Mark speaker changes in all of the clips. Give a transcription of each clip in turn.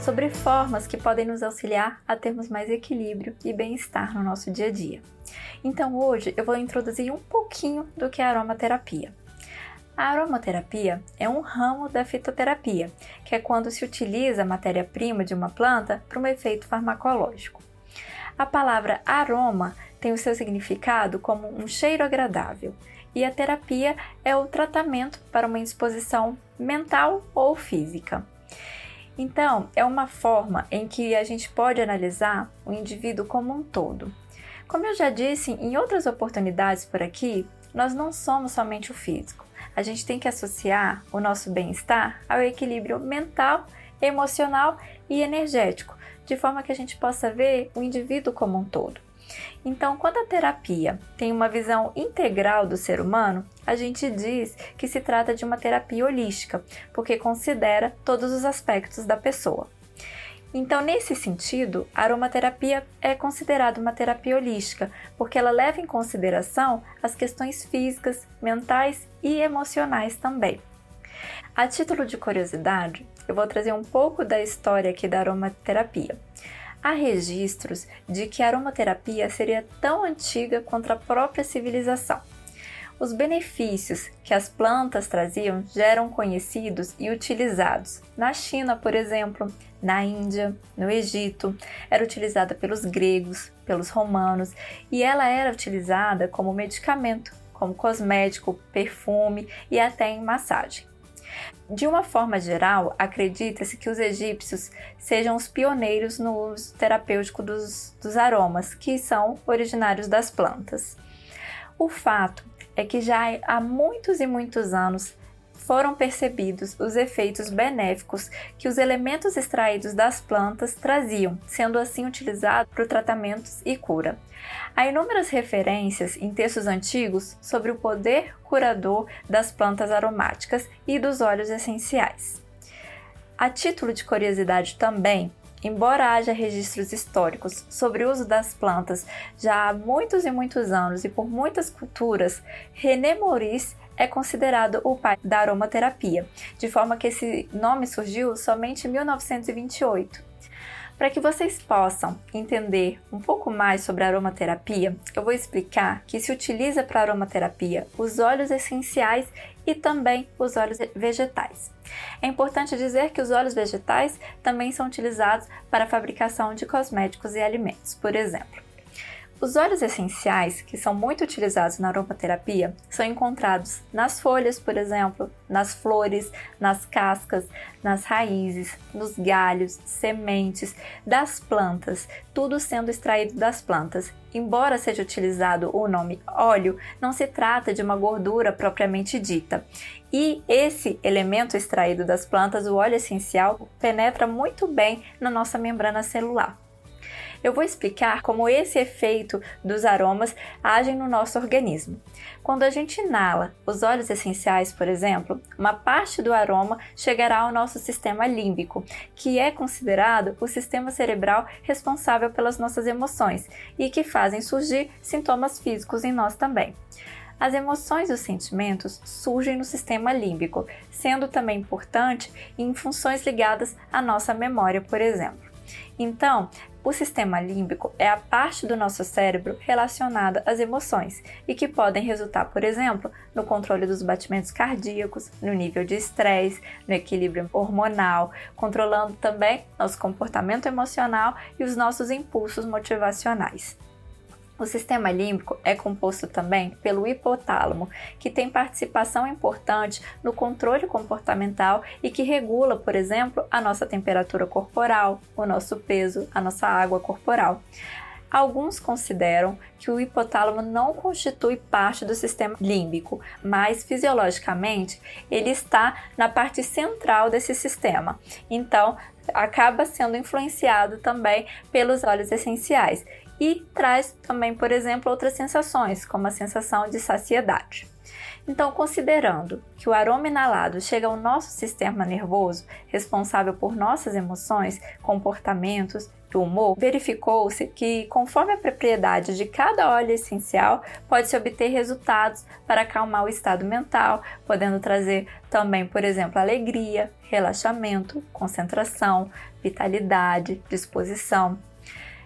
Speaker 1: sobre formas que podem nos auxiliar a termos mais equilíbrio e bem-estar no nosso dia a dia. Então hoje eu vou introduzir um pouquinho do que é aromaterapia. A aromaterapia é um ramo da fitoterapia, que é quando se utiliza a matéria-prima de uma planta para um efeito farmacológico. A palavra aroma tem o seu significado como um cheiro agradável, e a terapia é o tratamento para uma indisposição mental ou física. Então, é uma forma em que a gente pode analisar o indivíduo como um todo. Como eu já disse em outras oportunidades por aqui, nós não somos somente o físico. A gente tem que associar o nosso bem-estar ao equilíbrio mental, emocional e energético, de forma que a gente possa ver o indivíduo como um todo. Então, quando a terapia tem uma visão integral do ser humano, a gente diz que se trata de uma terapia holística, porque considera todos os aspectos da pessoa. Então, nesse sentido, a aromaterapia é considerada uma terapia holística, porque ela leva em consideração as questões físicas, mentais e emocionais também. A título de curiosidade, eu vou trazer um pouco da história aqui da aromaterapia. Há registros de que a aromaterapia seria tão antiga quanto a própria civilização. Os benefícios que as plantas traziam já eram conhecidos e utilizados. Na China, por exemplo, na Índia, no Egito, era utilizada pelos gregos, pelos romanos e ela era utilizada como medicamento, como cosmético, perfume e até em massagem. De uma forma geral, acredita-se que os egípcios sejam os pioneiros no uso terapêutico dos, dos aromas, que são originários das plantas. O fato é que já há muitos e muitos anos foram percebidos os efeitos benéficos que os elementos extraídos das plantas traziam, sendo assim utilizados para tratamentos e cura. Há inúmeras referências em textos antigos sobre o poder curador das plantas aromáticas e dos óleos essenciais. A título de curiosidade também, Embora haja registros históricos sobre o uso das plantas já há muitos e muitos anos e por muitas culturas, René Maurice é considerado o pai da aromaterapia, de forma que esse nome surgiu somente em 1928. Para que vocês possam entender um pouco mais sobre aromaterapia, eu vou explicar que se utiliza para aromaterapia os óleos essenciais e também os óleos vegetais. É importante dizer que os óleos vegetais também são utilizados para a fabricação de cosméticos e alimentos, por exemplo. Os óleos essenciais, que são muito utilizados na aromaterapia, são encontrados nas folhas, por exemplo, nas flores, nas cascas, nas raízes, nos galhos, sementes das plantas, tudo sendo extraído das plantas. Embora seja utilizado o nome óleo, não se trata de uma gordura propriamente dita. E esse elemento extraído das plantas, o óleo essencial, penetra muito bem na nossa membrana celular eu vou explicar como esse efeito dos aromas agem no nosso organismo. Quando a gente inala os óleos essenciais, por exemplo, uma parte do aroma chegará ao nosso sistema límbico, que é considerado o sistema cerebral responsável pelas nossas emoções e que fazem surgir sintomas físicos em nós também. As emoções e os sentimentos surgem no sistema límbico, sendo também importante em funções ligadas à nossa memória, por exemplo. Então, o sistema límbico é a parte do nosso cérebro relacionada às emoções e que podem resultar, por exemplo, no controle dos batimentos cardíacos, no nível de estresse, no equilíbrio hormonal, controlando também nosso comportamento emocional e os nossos impulsos motivacionais. O sistema límbico é composto também pelo hipotálamo, que tem participação importante no controle comportamental e que regula, por exemplo, a nossa temperatura corporal, o nosso peso, a nossa água corporal. Alguns consideram que o hipotálamo não constitui parte do sistema límbico, mas fisiologicamente ele está na parte central desse sistema. Então, acaba sendo influenciado também pelos óleos essenciais e traz também, por exemplo, outras sensações, como a sensação de saciedade. Então, considerando que o aroma inalado chega ao nosso sistema nervoso, responsável por nossas emoções, comportamentos e humor, verificou-se que, conforme a propriedade de cada óleo essencial, pode-se obter resultados para acalmar o estado mental, podendo trazer também, por exemplo, alegria, relaxamento, concentração, vitalidade, disposição.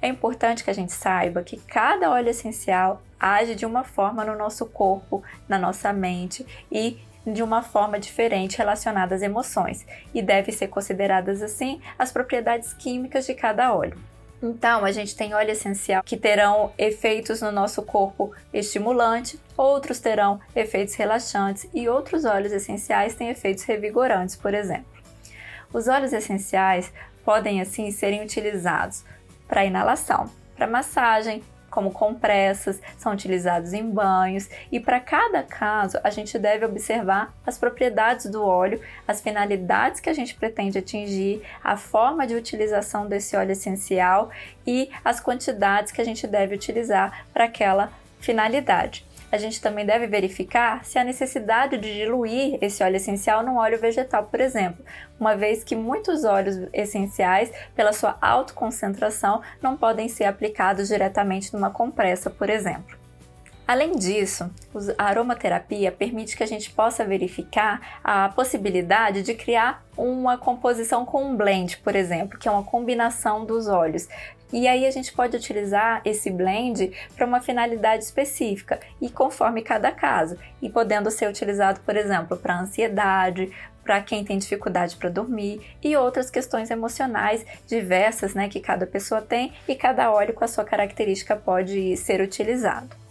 Speaker 1: É importante que a gente saiba que cada óleo essencial age de uma forma no nosso corpo, na nossa mente e de uma forma diferente relacionada às emoções, e deve ser consideradas assim as propriedades químicas de cada óleo. Então, a gente tem óleo essencial que terão efeitos no nosso corpo estimulante, outros terão efeitos relaxantes e outros óleos essenciais têm efeitos revigorantes, por exemplo. Os óleos essenciais podem assim serem utilizados para inalação, para massagem, como compressas, são utilizados em banhos. E para cada caso a gente deve observar as propriedades do óleo, as finalidades que a gente pretende atingir, a forma de utilização desse óleo essencial e as quantidades que a gente deve utilizar para aquela finalidade a gente também deve verificar se há necessidade de diluir esse óleo essencial num óleo vegetal, por exemplo, uma vez que muitos óleos essenciais, pela sua autoconcentração, não podem ser aplicados diretamente numa compressa, por exemplo. Além disso, a aromaterapia permite que a gente possa verificar a possibilidade de criar uma composição com um blend, por exemplo, que é uma combinação dos óleos. E aí a gente pode utilizar esse blend para uma finalidade específica e conforme cada caso, e podendo ser utilizado, por exemplo, para ansiedade, para quem tem dificuldade para dormir e outras questões emocionais diversas, né, que cada pessoa tem e cada óleo com a sua característica pode ser utilizado.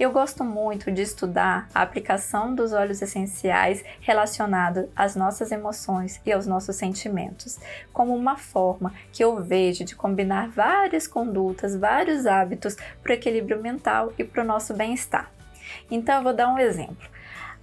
Speaker 1: Eu gosto muito de estudar a aplicação dos óleos essenciais relacionados às nossas emoções e aos nossos sentimentos, como uma forma que eu vejo de combinar várias condutas, vários hábitos para o equilíbrio mental e para o nosso bem-estar. Então, eu vou dar um exemplo.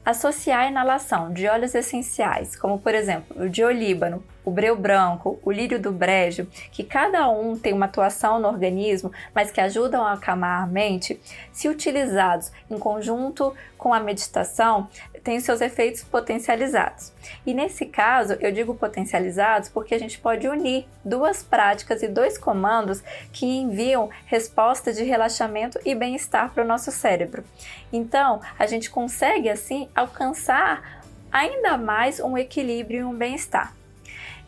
Speaker 1: Associar a inalação de óleos essenciais, como por exemplo o de olíbano, o breu branco, o lírio do brejo, que cada um tem uma atuação no organismo, mas que ajudam a acalmar a mente, se utilizados em conjunto com a meditação, têm seus efeitos potencializados. E nesse caso, eu digo potencializados porque a gente pode unir duas práticas e dois comandos que enviam respostas de relaxamento e bem-estar para o nosso cérebro. Então, a gente consegue assim alcançar ainda mais um equilíbrio e um bem-estar.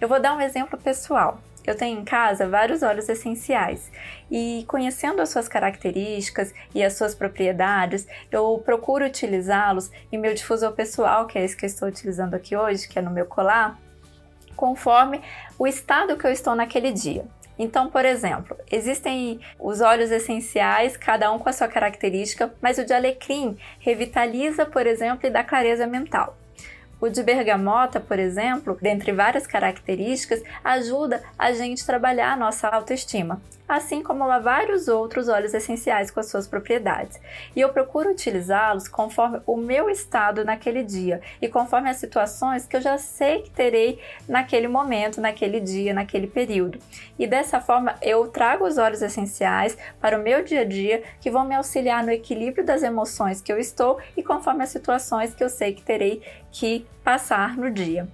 Speaker 1: Eu vou dar um exemplo pessoal. Eu tenho em casa vários óleos essenciais e, conhecendo as suas características e as suas propriedades, eu procuro utilizá-los em meu difusor pessoal, que é esse que eu estou utilizando aqui hoje, que é no meu colar, conforme o estado que eu estou naquele dia. Então, por exemplo, existem os óleos essenciais, cada um com a sua característica, mas o de alecrim revitaliza, por exemplo, e dá clareza mental. O de bergamota, por exemplo, dentre várias características, ajuda a gente a trabalhar a nossa autoestima, assim como há vários outros óleos essenciais com as suas propriedades. E eu procuro utilizá-los conforme o meu estado naquele dia e conforme as situações que eu já sei que terei naquele momento, naquele dia, naquele período. E dessa forma eu trago os óleos essenciais para o meu dia a dia que vão me auxiliar no equilíbrio das emoções que eu estou e conforme as situações que eu sei que terei que passar no dia.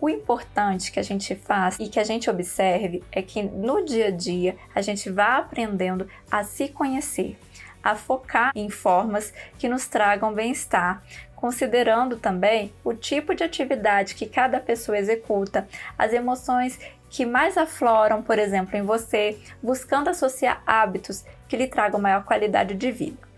Speaker 1: O importante que a gente faz e que a gente observe é que no dia a dia a gente vá aprendendo a se conhecer, a focar em formas que nos tragam bem-estar, considerando também o tipo de atividade que cada pessoa executa, as emoções que mais afloram, por exemplo, em você, buscando associar hábitos que lhe tragam maior qualidade de vida.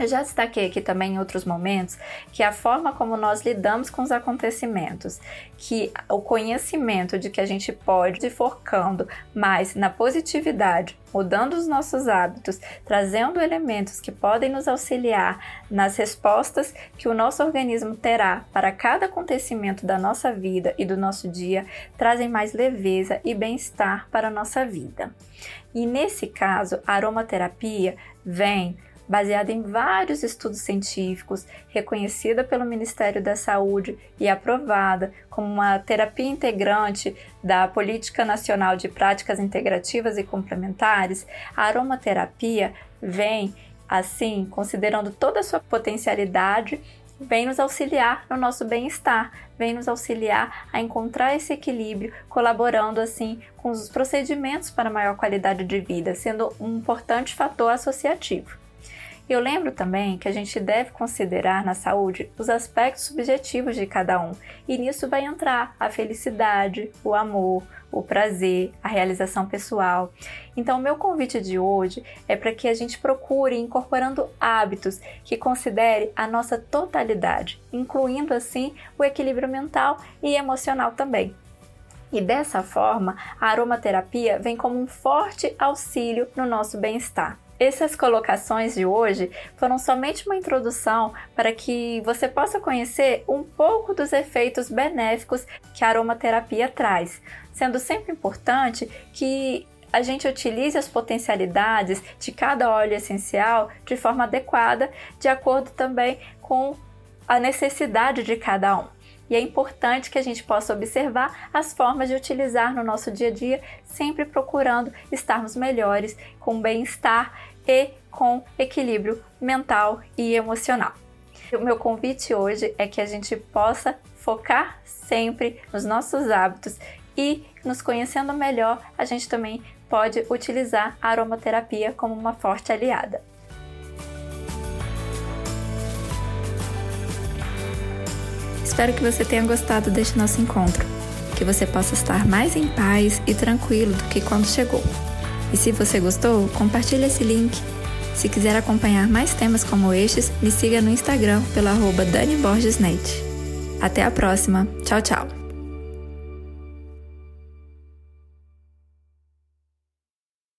Speaker 1: Eu já destaquei aqui também em outros momentos que a forma como nós lidamos com os acontecimentos, que o conhecimento de que a gente pode ir focando mais na positividade, mudando os nossos hábitos, trazendo elementos que podem nos auxiliar nas respostas que o nosso organismo terá para cada acontecimento da nossa vida e do nosso dia, trazem mais leveza e bem-estar para a nossa vida. E nesse caso, a aromaterapia vem baseada em vários estudos científicos, reconhecida pelo Ministério da Saúde e aprovada como uma terapia integrante da Política Nacional de Práticas Integrativas e Complementares, a aromaterapia vem, assim, considerando toda a sua potencialidade vem nos auxiliar no nosso bem-estar, vem nos auxiliar a encontrar esse equilíbrio, colaborando assim com os procedimentos para maior qualidade de vida, sendo um importante fator associativo. Eu lembro também que a gente deve considerar na saúde os aspectos subjetivos de cada um, e nisso vai entrar a felicidade, o amor, o prazer, a realização pessoal. Então, meu convite de hoje é para que a gente procure incorporando hábitos que considere a nossa totalidade, incluindo assim o equilíbrio mental e emocional também. E dessa forma, a aromaterapia vem como um forte auxílio no nosso bem-estar. Essas colocações de hoje foram somente uma introdução para que você possa conhecer um pouco dos efeitos benéficos que a aromaterapia traz, sendo sempre importante que a gente utilize as potencialidades de cada óleo essencial de forma adequada, de acordo também com a necessidade de cada um e é importante que a gente possa observar as formas de utilizar no nosso dia a dia, sempre procurando estarmos melhores, com bem-estar e com equilíbrio mental e emocional. O meu convite hoje é que a gente possa focar sempre nos nossos hábitos e nos conhecendo melhor, a gente também pode utilizar a aromaterapia como uma forte aliada. Espero que você tenha gostado deste nosso encontro, que você possa estar mais em paz e tranquilo do que quando chegou. E se você gostou, compartilhe esse link. Se quiser acompanhar mais temas como estes, me siga no Instagram pelo arroba. Até a próxima. Tchau, tchau.